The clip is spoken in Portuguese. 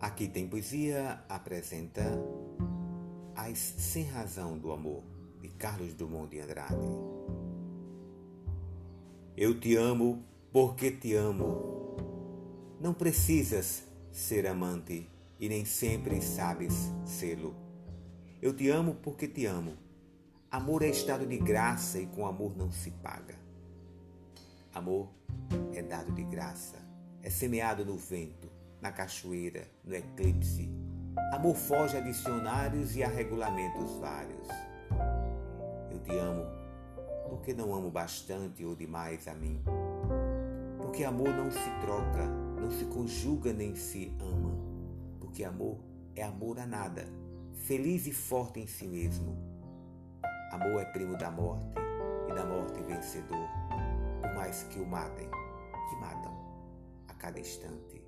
Aqui tem poesia apresenta As Sem Razão do Amor, de Carlos Drummond de Andrade. Eu te amo porque te amo. Não precisas ser amante e nem sempre sabes sê-lo. Eu te amo porque te amo. Amor é estado de graça e com amor não se paga. Amor é dado de graça, é semeado no vento na cachoeira, no eclipse. Amor foge a dicionários e a regulamentos vários. Eu te amo porque não amo bastante ou demais a mim. Porque amor não se troca, não se conjuga nem se ama. Porque amor é amor a nada, feliz e forte em si mesmo. Amor é primo da morte e da morte vencedor, por mais que o matem, que matam a cada instante